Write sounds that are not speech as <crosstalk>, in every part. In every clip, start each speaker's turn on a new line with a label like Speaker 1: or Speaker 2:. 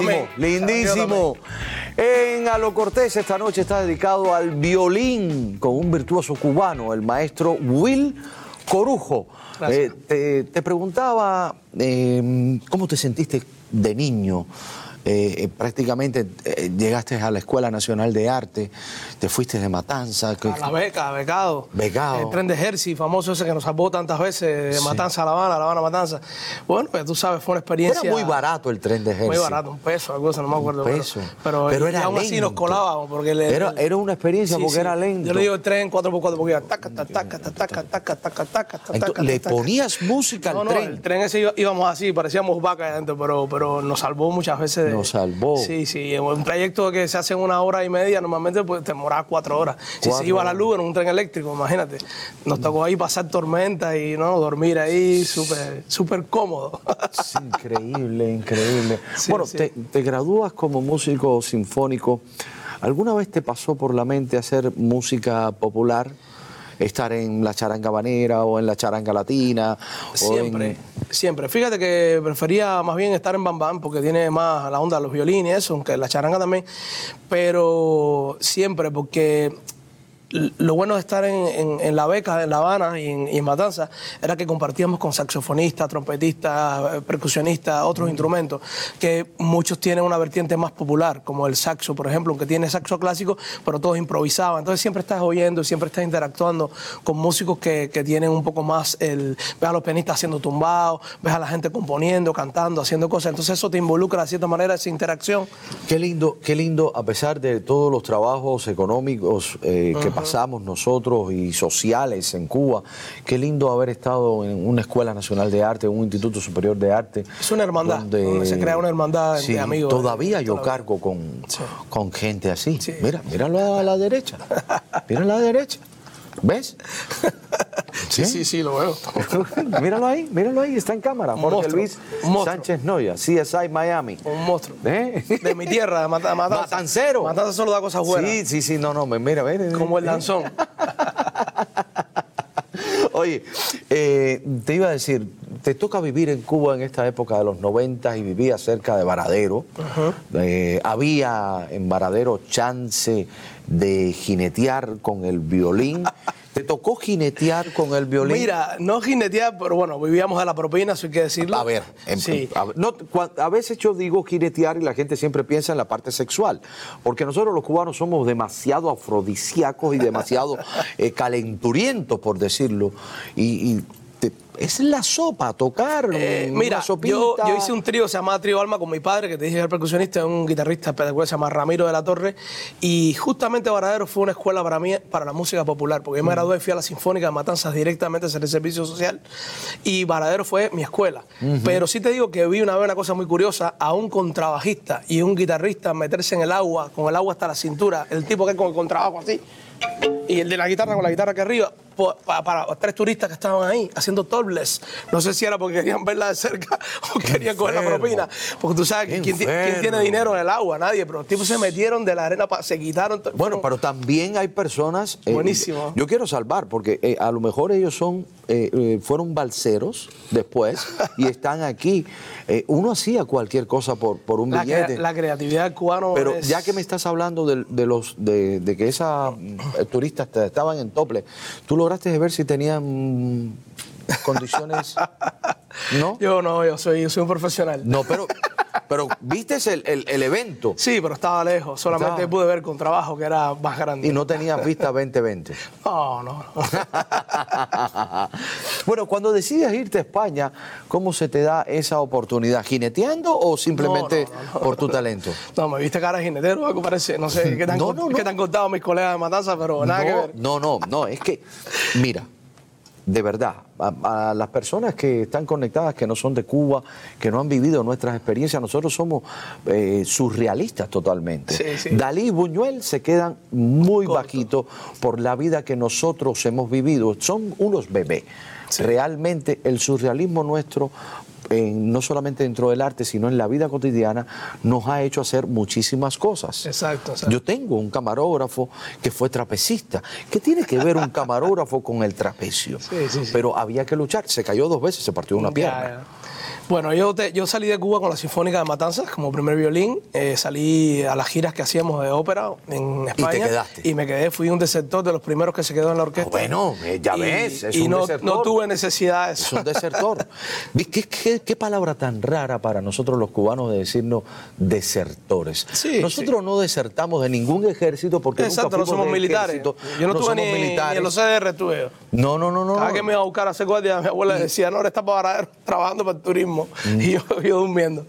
Speaker 1: lindísimo, lindísimo. En A lo Cortés esta noche está dedicado al violín con un virtuoso cubano, el maestro Will Corujo. Eh, te, te preguntaba eh, cómo te sentiste de niño eh, prácticamente llegaste a la Escuela Nacional de Arte, te fuiste de Matanza. Que,
Speaker 2: a la beca, becado.
Speaker 1: Becado.
Speaker 2: El tren de Jersey, famoso ese que nos salvó tantas veces, de. Matanza a La Habana, La Habana Matanza. Bueno, pues tú sabes, fue una experiencia.
Speaker 1: Era muy barato el tren de Jersey.
Speaker 2: Muy barato, un peso, algo así, no me acuerdo.
Speaker 1: Un peso.
Speaker 2: Pero,
Speaker 1: pero, era
Speaker 2: aún así nos colábamos. Porque
Speaker 1: era, una experiencia porque era lento.
Speaker 2: Yo le digo el tren 4x4 porque iba taca, taca, taca, taca, taca, taca, taca,
Speaker 1: ¿Le ponías música al tren?
Speaker 2: el tren ese íbamos así, parecíamos vacas adentro, pero, pero nos salvó muchas veces de
Speaker 1: nos salvó.
Speaker 2: Sí, sí. Un trayecto que se hace en una hora y media, normalmente pues, te demoraba cuatro horas. Si
Speaker 1: Cuatro
Speaker 2: se iba a la luz en un tren eléctrico, imagínate. Nos tocó ahí pasar tormenta y no dormir ahí súper súper cómodo.
Speaker 1: Es increíble, increíble. <laughs>
Speaker 2: Sí,
Speaker 1: bueno,
Speaker 2: sí.
Speaker 1: Te, te gradúas como músico sinfónico. ¿Alguna vez te pasó por la mente hacer música popular? Estar en la charanga banera o en la charanga latina.
Speaker 2: Siempre, siempre. Fíjate que prefería más bien estar en Bambam porque tiene más la onda de los violines aunque la charanga también. Pero siempre, porque lo bueno de estar en, en- en la beca, en La Habana y en, y en Matanza, era que compartíamos con saxofonistas, trompetistas, eh, percusionistas, otros instrumentos, que muchos tienen una vertiente más popular, como el saxo, por ejemplo, aunque tiene saxo clásico, pero todos improvisaban. Entonces siempre estás oyendo, siempre estás interactuando con músicos que, que tienen un poco más el... Ves a los pianistas haciendo tumbados, ves a la gente componiendo, cantando, haciendo cosas. Entonces eso te involucra de cierta manera esa interacción.
Speaker 1: Qué lindo, qué lindo, a pesar de todos los trabajos económicos eh, que pasamos nosotros y sociales en Cuba, qué lindo haber estado en una escuela nacional de arte, un instituto superior de arte.
Speaker 2: Es una hermandad, donde se crea una hermandad
Speaker 1: Sí,
Speaker 2: de amigos.
Speaker 1: Todavía yo cargo con,
Speaker 2: Sí.
Speaker 1: con gente así.
Speaker 2: Sí.
Speaker 1: Mira, míralo a la derecha. Mira a la derecha. ¿Ves? <laughs>
Speaker 2: Sí, sí, sí, lo veo. <laughs>
Speaker 1: míralo ahí, míralo ahí, está en cámara.
Speaker 2: Un
Speaker 1: Jorge
Speaker 2: monstruo,
Speaker 1: Luis
Speaker 2: monstruo.
Speaker 1: Sánchez Noya, CSI Miami.
Speaker 2: Un monstruo.
Speaker 1: ¿Eh?
Speaker 2: De mi tierra, de Mata- Matanza.
Speaker 1: Matancero.
Speaker 2: Matanza solo da cosas buenas.
Speaker 1: Sí, sí, sí, no, no, mira, mira.
Speaker 2: Como el danzón. <laughs>
Speaker 1: Oye, eh, te iba a decir, te toca vivir en Cuba en esta época de los 90 y vivía cerca de Varadero. Eh, había en Varadero chance de jinetear con el violín. <laughs> ¿Te tocó jinetear con el violín?
Speaker 2: Mira, no jinetear, pero bueno, vivíamos de la propina, eso hay que decirlo.
Speaker 1: A ver, en-
Speaker 2: sí.
Speaker 1: a, no, a veces yo digo jinetear y la gente siempre piensa en la parte sexual, porque nosotros los cubanos somos demasiado afrodisíacos y demasiado <laughs> eh, calenturientos, por decirlo, y, es la sopa, tocar
Speaker 2: Eh,
Speaker 1: una
Speaker 2: mira,
Speaker 1: sopita.
Speaker 2: yo, yo hice un trío, se llamaba Trío Alma, con mi padre, que te dije que era percusionista, un guitarrista espectacular, se llama Ramiro de la Torre, y justamente Varadero fue una escuela para mí, para la música popular, porque yo me
Speaker 1: Mm.
Speaker 2: gradué fui a la Sinfónica de Matanzas directamente hacer el servicio social, y Varadero fue mi escuela. Pero sí te digo que vi una vez una cosa muy curiosa, a un contrabajista y un guitarrista meterse en el agua, con el agua hasta la cintura, el tipo que con el contrabajo así, y el de la guitarra con la guitarra aquí arriba, para, tres turistas que estaban ahí haciendo topless. No sé si era porque querían verla de cerca <laughs> o querían coger la
Speaker 1: enfermo.
Speaker 2: propina. Porque tú sabes que quién, quién
Speaker 1: enfermo.
Speaker 2: tiene dinero en el agua, nadie. Pero los tipos se metieron de la arena, pa- se quitaron.
Speaker 1: Bueno, pero también hay personas. eh,
Speaker 2: Buenísimo.
Speaker 1: Yo quiero salvar, porque eh, a lo mejor ellos son, eh, eh, fueron balseros después y <laughs> están aquí. Eh, uno hacía cualquier cosa por, por un
Speaker 2: la,
Speaker 1: billete.
Speaker 2: crea- la creatividad del cubano.
Speaker 1: Pero
Speaker 2: es-
Speaker 1: ya que me estás hablando de, de los de, de que esas mm, turistas estaban en tople, ¿tú lograste ver si tenían condiciones? <laughs> ¿No?
Speaker 2: Yo no, yo soy, yo soy un profesional.
Speaker 1: No, pero, pero viste el, el- el evento
Speaker 2: Sí, pero estaba lejos. Solamente
Speaker 1: Estaba-
Speaker 2: pude ver con trabajo, que era más grande.
Speaker 1: y no tenías vista 2020. <laughs>
Speaker 2: No, no, no. <laughs>
Speaker 1: bueno, cuando decides irte a España, ¿cómo se te da esa oportunidad? ¿Jineteando o simplemente
Speaker 2: No, no,
Speaker 1: por tu talento?
Speaker 2: No, me viste cara de jinetero, algo parece. No sé <laughs> qué
Speaker 1: no.
Speaker 2: tan contado mis colegas de Matanza, pero nada
Speaker 1: no,
Speaker 2: que ver.
Speaker 1: No, no, no, es que, mira, de verdad, a, a las personas que están conectadas, que no son de Cuba, que no han vivido nuestras experiencias, nosotros somos eh, surrealistas totalmente.
Speaker 2: Sí, sí.
Speaker 1: Dalí y Buñuel se quedan muy
Speaker 2: Corto.
Speaker 1: bajitos por la vida que nosotros hemos vivido. Son unos bebés. Realmente el surrealismo nuestro, en- no solamente dentro del arte, sino en la vida cotidiana, nos ha hecho hacer muchísimas cosas.
Speaker 2: Exacto, exacto.
Speaker 1: Yo tengo un camarógrafo que fue trapecista. ¿Qué tiene que ver un camarógrafo con el trapecio? <laughs>
Speaker 2: Sí, sí, sí.
Speaker 1: Pero había que luchar. Se cayó dos veces, se partió una
Speaker 2: Ya,
Speaker 1: pierna.
Speaker 2: ya. Bueno, yo, te- yo salí de Cuba con la Sinfónica de Matanzas como primer violín. eh, salí a las giras que hacíamos de ópera en España.
Speaker 1: quedaste?
Speaker 2: Y me quedé, fui un desertor de los primeros que se quedó en la orquesta.
Speaker 1: Bueno, eh, ya
Speaker 2: Y-
Speaker 1: ves, es
Speaker 2: y
Speaker 1: un
Speaker 2: no,
Speaker 1: desertor.
Speaker 2: no tuve necesidad de
Speaker 1: Es un desertor. ¿Ves <laughs> ¿Qué, qué, qué palabra tan rara para nosotros los cubanos de decirnos desertores?
Speaker 2: Sí,
Speaker 1: nosotros no desertamos de ningún ejército porque
Speaker 2: Exacto,
Speaker 1: nunca
Speaker 2: no somos
Speaker 1: de
Speaker 2: militares.
Speaker 1: ejército,
Speaker 2: Yo no,
Speaker 1: no
Speaker 2: ni
Speaker 1: militares.
Speaker 2: en los CDR estuve yo.
Speaker 1: No, no, no, no.
Speaker 2: Cada
Speaker 1: no.
Speaker 2: que me iba a buscar a hacer guardia, mi abuela decía, no, ahora está para <laughs> trabajando para el turismo. Y yo, <laughs> yo durmiendo.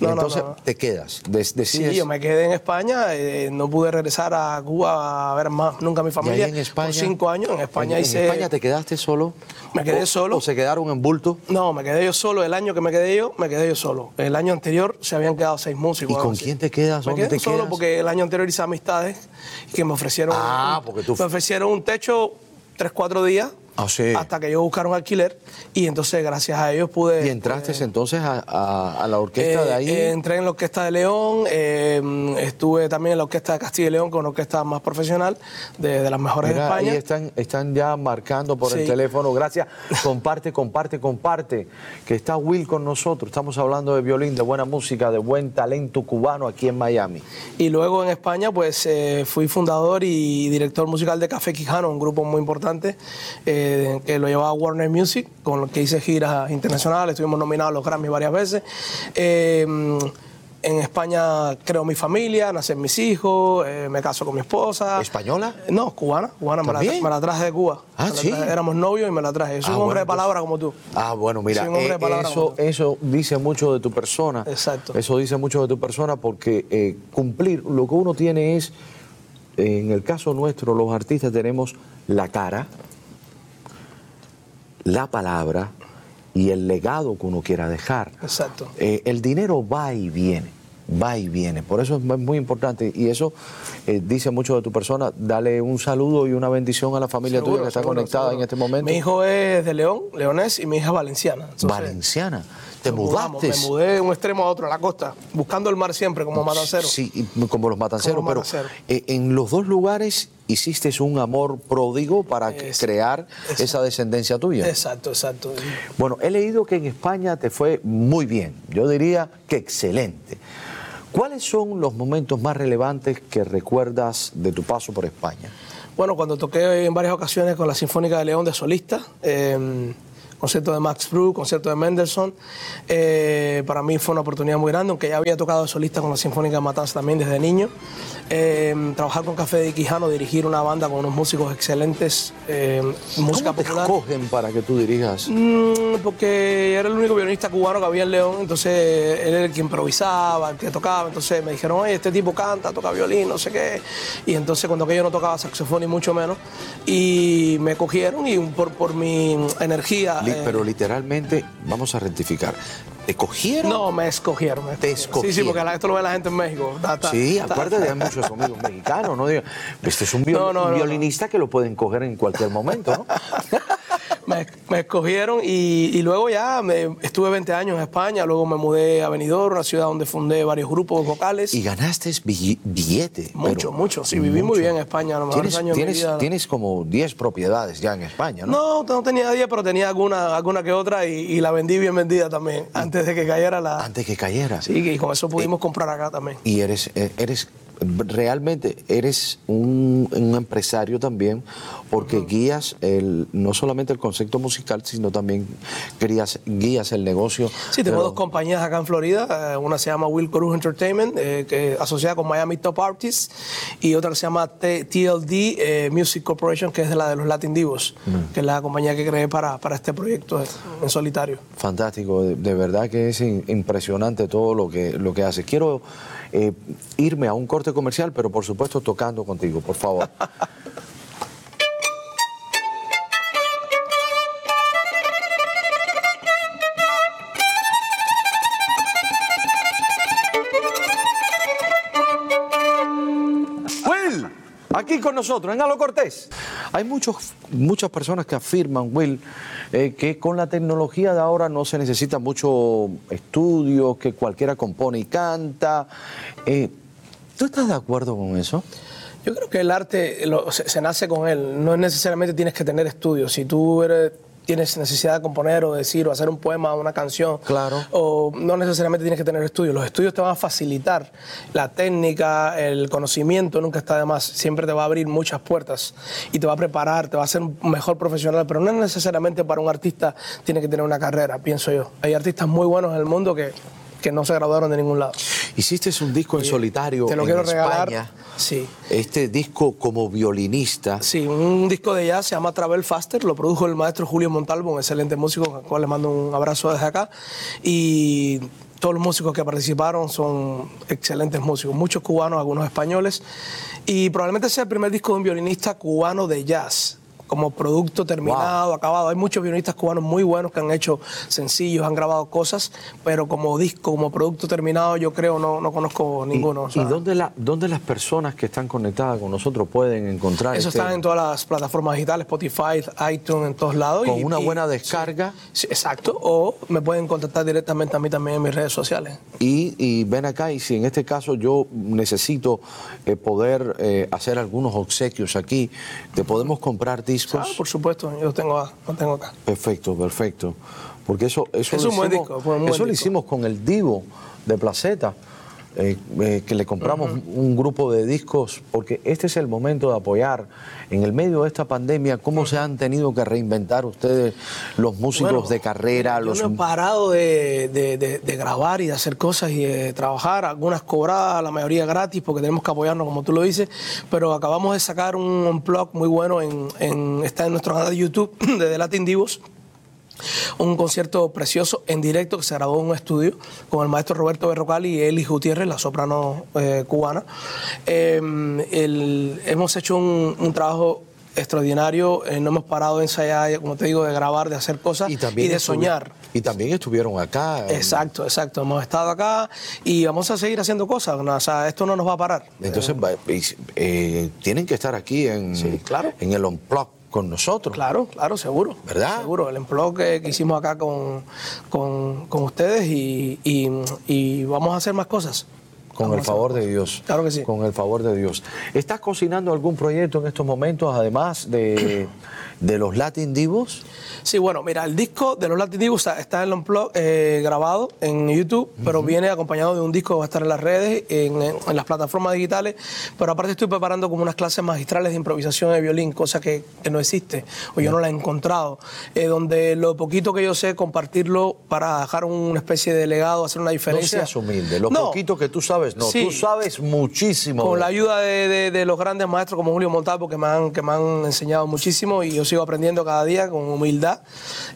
Speaker 2: No, no,
Speaker 1: entonces
Speaker 2: no.
Speaker 1: te quedas, des- decides.
Speaker 2: Sí, yo me quedé en España, eh, no pude regresar a Cuba a ver más nunca a mi familia.
Speaker 1: en España.
Speaker 2: Por cinco años en España
Speaker 1: en, en
Speaker 2: hice...
Speaker 1: España te quedaste solo.
Speaker 2: Me quedé
Speaker 1: ¿O-
Speaker 2: solo.
Speaker 1: ¿O se quedaron en bulto?
Speaker 2: No, me quedé yo solo. El año que me quedé yo, me quedé yo solo. El año anterior se habían quedado seis músicos.
Speaker 1: ¿Y con
Speaker 2: así.
Speaker 1: quién te quedas?
Speaker 2: Me
Speaker 1: ¿Dónde
Speaker 2: quedé
Speaker 1: te
Speaker 2: solo
Speaker 1: quedas?
Speaker 2: porque el año anterior hice amistades que me ofrecieron.
Speaker 1: Ah,
Speaker 2: un-
Speaker 1: porque tú-
Speaker 2: Me ofrecieron un techo tres, cuatro días.
Speaker 1: Ah, sí.
Speaker 2: Hasta que yo buscara un alquiler. Y entonces, gracias a ellos, pude.
Speaker 1: Y entraste entonces a, a- a la orquesta de
Speaker 2: Eh,
Speaker 1: ahí.
Speaker 2: eh, entré en la Orquesta de León, eh, estuve también en la Orquesta de Castilla y León, es una orquesta más profesional, de, de las mejores
Speaker 1: Mira,
Speaker 2: de
Speaker 1: ahí
Speaker 2: España.
Speaker 1: están, están ya marcando por el teléfono. Gracias. <laughs> Comparte, comparte, comparte. Que está Will con nosotros. Estamos hablando de violín, de buena música, de buen talento cubano aquí en Miami.
Speaker 2: Y luego en España, pues fui fundador y director musical de Café Quijano, un grupo muy importante eh, que lo llevaba Warner Music, con lo que hice giras internacionales, estuvimos nominados a los Grammy varias veces. Eh, en España creo mi familia, nacen mis hijos, eh, me caso con mi esposa.
Speaker 1: ¿Española?
Speaker 2: No, cubana, cubana, me la,
Speaker 1: ¿También?
Speaker 2: me la traje de Cuba.
Speaker 1: Ah, sí.
Speaker 2: éramos novios y me la traje. Soy
Speaker 1: Ah,
Speaker 2: un hombre
Speaker 1: bueno,
Speaker 2: de palabra como tú.
Speaker 1: Ah, bueno, mira,
Speaker 2: Soy un hombre de
Speaker 1: eh,
Speaker 2: palabra
Speaker 1: eso, eso dice mucho de tu persona.
Speaker 2: Exacto.
Speaker 1: Eso dice mucho de tu persona porque eh, cumplir, lo que uno tiene es, en el caso nuestro, los artistas tenemos la cara, la palabra y el legado que uno quiera dejar.
Speaker 2: Exacto.
Speaker 1: Eh, el dinero va y viene, va y viene. Por eso es muy- importante y eso eh, dice mucho de tu persona. Dale un saludo y una bendición a la familia tuya
Speaker 2: Seguro,
Speaker 1: que está conectada
Speaker 2: seguro.
Speaker 1: en este momento.
Speaker 2: Mi hijo es de León, leonés, y mi hija es valenciana. Entonces,
Speaker 1: Valenciana. Te mudaste.
Speaker 2: Me mudé de un extremo a otro, a la costa, buscando el mar siempre, como matancero.
Speaker 1: Sí, como los matanceros,
Speaker 2: Como
Speaker 1: pero eh, en los dos lugares hiciste un amor pródigo para crear
Speaker 2: es-
Speaker 1: esa descendencia tuya.
Speaker 2: Exacto, exacto.
Speaker 1: Bueno, he leído que en España te fue muy bien, yo diría que excelente. ¿Cuáles son los momentos más relevantes que recuerdas de tu paso por España?
Speaker 2: Bueno, cuando toqué en varias ocasiones con la Sinfónica de León de solista, eh, concierto de Max Bruch, concierto de Mendelssohn, eh, para mí fue una oportunidad muy grande, aunque ya había tocado solista con la Sinfónica de Matanza también desde niño. Eh, trabajar con Café de Quijano, dirigir una banda con unos músicos excelentes, eh, música
Speaker 1: ¿Cómo te escogen para que tú dirijas?
Speaker 2: Mm, porque era el único violinista cubano que había en León, entonces él era el que improvisaba, el que tocaba, entonces me dijeron, oye, este tipo canta, toca violín, no sé qué, y entonces cuando que yo no tocaba saxofón y mucho menos, y me cogieron y por, por mi energía...
Speaker 1: Li-
Speaker 2: eh,
Speaker 1: Pero literalmente, vamos a rectificar, ¿te cogieron?
Speaker 2: no, me escogieron. me
Speaker 1: Te
Speaker 2: Sí, sí,
Speaker 1: escogieron.
Speaker 2: porque esto lo ve la gente en México. Ta- ta-
Speaker 1: Sí,
Speaker 2: ta-
Speaker 1: aparte de muchos amigos mexicanos, ¿no? Este es un viol-
Speaker 2: No, no, no, no.
Speaker 1: violinista que lo pueden coger en cualquier momento, ¿no? <laughs>
Speaker 2: me, me escogieron y, y luego ya me, estuve 20 años en España, luego me mudé a Benidorm, una ciudad donde fundé varios grupos vocales.
Speaker 1: Y ganaste bill- billete.
Speaker 2: Mucho, mucho. Sí, viví muy bien en España, los
Speaker 1: Tienes,
Speaker 2: años de
Speaker 1: tienes,
Speaker 2: vida.
Speaker 1: tienes como 10 propiedades ya en España, ¿no?
Speaker 2: No, no tenía 10, pero tenía alguna, alguna que otra y, y la vendí bien vendida también, antes de que cayera la...
Speaker 1: Antes que cayera.
Speaker 2: Sí, y con eso pudimos comprar acá también.
Speaker 1: Y eres, eh, eres realmente eres un, un empresario también porque guías el, no solamente el concepto musical, sino también guías, guías el negocio.
Speaker 2: Sí, tengo dos compañías acá en Florida. eh, Una se llama Will Cruz Entertainment, eh, que asociada con Miami Top Artists, y otra que se llama T- TLD eh, Music Corporation, que es de la de los Latin Divos,
Speaker 1: Mm.
Speaker 2: que es la compañía que creé para, para este proyecto en solitario.
Speaker 1: Fantástico, de, de verdad que es impresionante todo lo que, lo que hace. Quiero eh, irme a un corte comercial, pero por supuesto tocando contigo, por favor. Will, aquí con nosotros, en Alo Cortés. Hay muchos, muchas personas que afirman, Will, eh, que con la tecnología de ahora no se necesita mucho estudio, que cualquiera compone y canta. Eh, ¿Tú estás de acuerdo con eso?
Speaker 2: Yo creo que el arte lo- se, nace con él, no necesariamente tienes que tener estudios. Si tú eres tienes necesidad de componer o decir o hacer un poema o una canción.
Speaker 1: Claro.
Speaker 2: O no necesariamente tienes que tener estudios. Los estudios te van a facilitar la técnica, el conocimiento, nunca está de más. Siempre te va a abrir muchas puertas y te va a preparar, te va a hacer un mejor profesional, pero no necesariamente para un artista tiene que tener una carrera, pienso yo. Hay artistas muy buenos en el mundo que, que no se graduaron de ningún lado.
Speaker 1: Hiciste un disco en solitario
Speaker 2: Te lo
Speaker 1: en
Speaker 2: quiero regalar. Sí.
Speaker 1: Este disco como violinista.
Speaker 2: Sí, un disco de jazz se llama Travel Faster, lo produjo el maestro Julio Montalvo, un excelente músico, al cual le mando un abrazo desde acá. Y todos los músicos que participaron son excelentes músicos, muchos cubanos, algunos españoles. Y probablemente sea el primer disco de un violinista cubano de jazz como producto terminado, acabado. Hay muchos violinistas cubanos muy buenos que han hecho sencillos, han grabado cosas, pero como disco, como producto terminado, yo creo no, no conozco ninguno. o
Speaker 1: ¿Y dónde, la, dónde las personas que están conectadas con nosotros pueden encontrar
Speaker 2: eso
Speaker 1: este-
Speaker 2: está en todas las plataformas digitales, Spotify, iTunes, en todos lados.
Speaker 1: con
Speaker 2: y-
Speaker 1: una
Speaker 2: y-
Speaker 1: buena descarga?
Speaker 2: Sí, exacto. O me pueden contactar directamente a mí también en mis redes sociales.
Speaker 1: Y, y ven acá, y si en este caso yo necesito eh, poder eh, hacer algunos obsequios aquí, ¿te podemos comprar discos?
Speaker 2: Ah, por supuesto, yo tengo, lo tengo acá.
Speaker 1: Perfecto, perfecto. Porque eso, eso,
Speaker 2: Es
Speaker 1: lo,
Speaker 2: un buen
Speaker 1: hicimos,
Speaker 2: disco, fue un buen
Speaker 1: eso lo
Speaker 2: disco.
Speaker 1: hicimos con el Divo de Placeta, eh, eh, que le compramos un grupo de discos, porque este es el momento de apoyar. En el medio de esta pandemia, ¿cómo se han tenido que reinventar ustedes los músicos
Speaker 2: Bueno,
Speaker 1: de carrera?
Speaker 2: Yo
Speaker 1: los...
Speaker 2: no he parado de, de- de- de grabar y de hacer cosas y de trabajar, algunas cobradas, la mayoría gratis, porque tenemos que apoyarnos, como tú lo dices, pero acabamos de sacar un unplug muy bueno, en, en- está en nuestro canal de YouTube <clears throat> de The Latin Divos, un concierto precioso en directo que se grabó en un estudio con el maestro Roberto Berrocal y Eli Gutiérrez, la soprano eh, cubana. Eh, el- hemos hecho un, un trabajo extraordinario, eh, no hemos parado de ensayar, como te digo, de grabar, de hacer cosas y, de soñar.
Speaker 1: Y también estuvieron acá.
Speaker 2: Exacto, exacto. Hemos estado acá y vamos a seguir haciendo cosas. ¿no? O sea, esto no nos va a parar.
Speaker 1: Entonces, eh, tienen que estar aquí en,
Speaker 2: Sí, claro.
Speaker 1: en el Unplug con nosotros.
Speaker 2: Claro, claro, seguro.
Speaker 1: ¿Verdad?
Speaker 2: Seguro. El empleo que, que hicimos acá con, con, con ustedes y, y- y vamos a hacer más cosas.
Speaker 1: Con
Speaker 2: Vamos
Speaker 1: el favor de. Dios.
Speaker 2: Claro que sí.
Speaker 1: Con el favor de Dios. ¿Estás cocinando algún proyecto en estos momentos, además de, de los Latin Divos?
Speaker 2: Sí, bueno, mira, el disco de los Latin Divos está- en el Unplugged, eh, grabado en YouTube, pero viene acompañado de un disco que va a estar en las redes, en, en- en las plataformas digitales. Pero aparte estoy preparando como unas clases magistrales de improvisación de violín, cosa que, que no existe, o yo no la he encontrado, eh, donde lo poquito que yo sé, compartirlo para dejar una especie de legado, hacer una
Speaker 1: No
Speaker 2: diferencia.
Speaker 1: seas humilde. Lo
Speaker 2: No.
Speaker 1: poquito que tú sabes, no.
Speaker 2: Sí.
Speaker 1: Tú sabes muchísimo.
Speaker 2: Con la ayuda de, de- de los grandes maestros como Julio Montalvo, que me, han, que me han enseñado muchísimo y yo sigo aprendiendo cada día con humildad.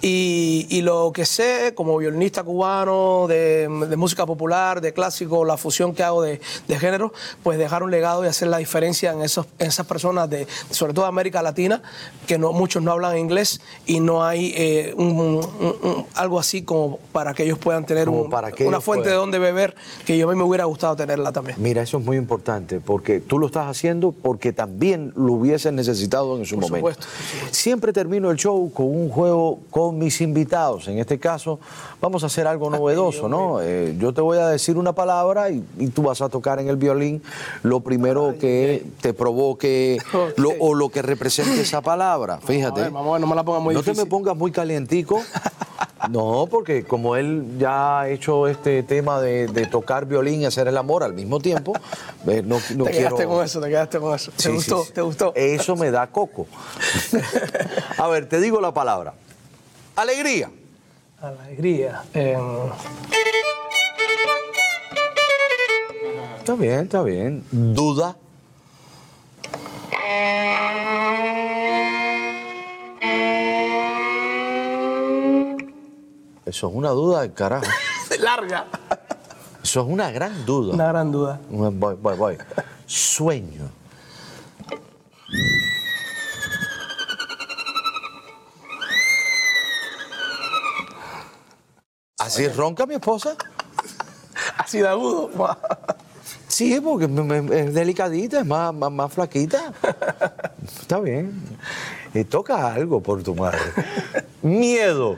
Speaker 2: Y, y lo que sé, como violinista cubano, de, de música popular, de clásico, la fusión que hago de, de género, pues dejar un legado y hacer la diferencia en, esos, en esas personas, de, sobre todo de América Latina, que no, muchos no hablan inglés y no hay eh, un- un- un- algo así como para que ellos puedan tener
Speaker 1: para que
Speaker 2: una fuente de donde beber, que yo a mí me hubiera gustado tenerla también.
Speaker 1: Mira, eso es muy importante, porque tú lo estás haciendo porque también lo hubiesen necesitado en su
Speaker 2: Por
Speaker 1: momento.
Speaker 2: supuesto, por supuesto.
Speaker 1: Siempre termino el show con un juego con mis invitados. En este caso, vamos a hacer algo novedoso, ¿no? Eh, yo te voy a decir una palabra y, y tú vas a tocar en el violín lo primero que te provoque <laughs> lo- o lo que represente esa palabra. Fíjate.
Speaker 2: A ver, ver, no me la pongas muy
Speaker 1: no te me pongas muy calientico. <laughs> No, porque como él ya ha hecho este tema de, de tocar violín y hacer el amor al mismo tiempo, eh, no, no
Speaker 2: te
Speaker 1: quiero...
Speaker 2: quedaste con eso, te quedaste con eso. ¿Te
Speaker 1: Sí,
Speaker 2: gustó?
Speaker 1: sí, sí.
Speaker 2: ¿Te gustó?
Speaker 1: Eso me da coco. <laughs> A ver, te digo la palabra. Alegría.
Speaker 2: Alegría. Eh,
Speaker 1: Está bien, está bien. Duda. Eso es una duda del carajo. <laughs>
Speaker 2: larga.
Speaker 1: Eso es una gran duda.
Speaker 2: Una gran duda.
Speaker 1: Voy, voy, voy. Sueño. ¿Así ronca mi esposa? <laughs>
Speaker 2: Así de agudo.
Speaker 1: Sí, porque es delicadita, es más, más, más flaquita. <laughs> Está bien. Y toca algo por tu madre. Miedo.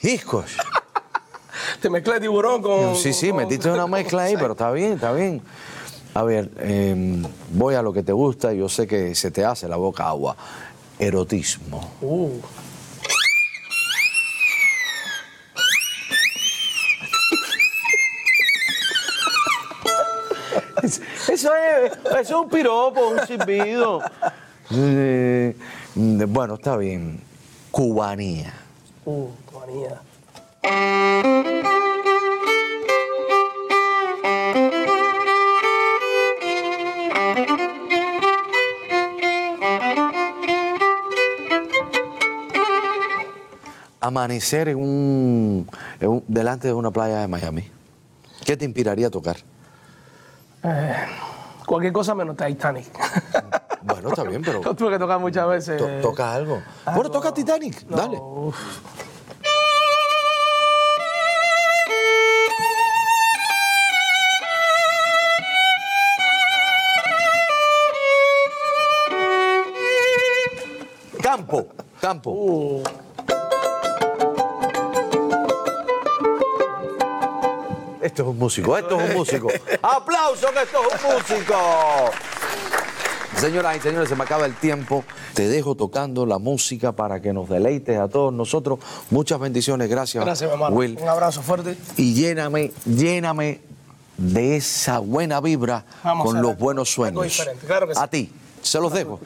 Speaker 1: Hijos. <laughs>
Speaker 2: te mezclé tiburón con.
Speaker 1: Sí, sí, metiste una mezcla ahí, pero está bien, está bien. A ver, eh, voy a lo que te gusta, yo sé que se te hace la boca agua. Erotismo.
Speaker 2: Uh.
Speaker 1: Eso es, eso es un piropo, un silbido. Eh, bueno, está bien. Cubanía.
Speaker 2: Uh, manía.
Speaker 1: Amanecer en un, en un- delante de una playa de Miami. ¿Qué te inspiraría a tocar?
Speaker 2: Cualquier cosa menos Titanic. <laughs>
Speaker 1: Bueno, está bien, pero <laughs>
Speaker 2: Lo tuve que tocar muchas veces.
Speaker 1: to- toca algo. Bueno, toca Titanic,
Speaker 2: No,
Speaker 1: dale.
Speaker 2: uf.
Speaker 1: Campo, campo.
Speaker 2: Uh,
Speaker 1: Esto es un músico, esto es un músico. <laughs> ¡Aplauso que esto es un músico! Señoras y señores, se me acaba el tiempo. Te dejo tocando la música para que nos deleites a todos nosotros. Muchas bendiciones, gracias,
Speaker 2: gracias, mi hermano.
Speaker 1: Will.
Speaker 2: Un abrazo fuerte.
Speaker 1: Y lléname, lléname de esa buena vibra
Speaker 2: Vamos
Speaker 1: con los buenos
Speaker 2: algo
Speaker 1: sueños.
Speaker 2: diferente, claro que sí.
Speaker 1: A ti, se los dejo.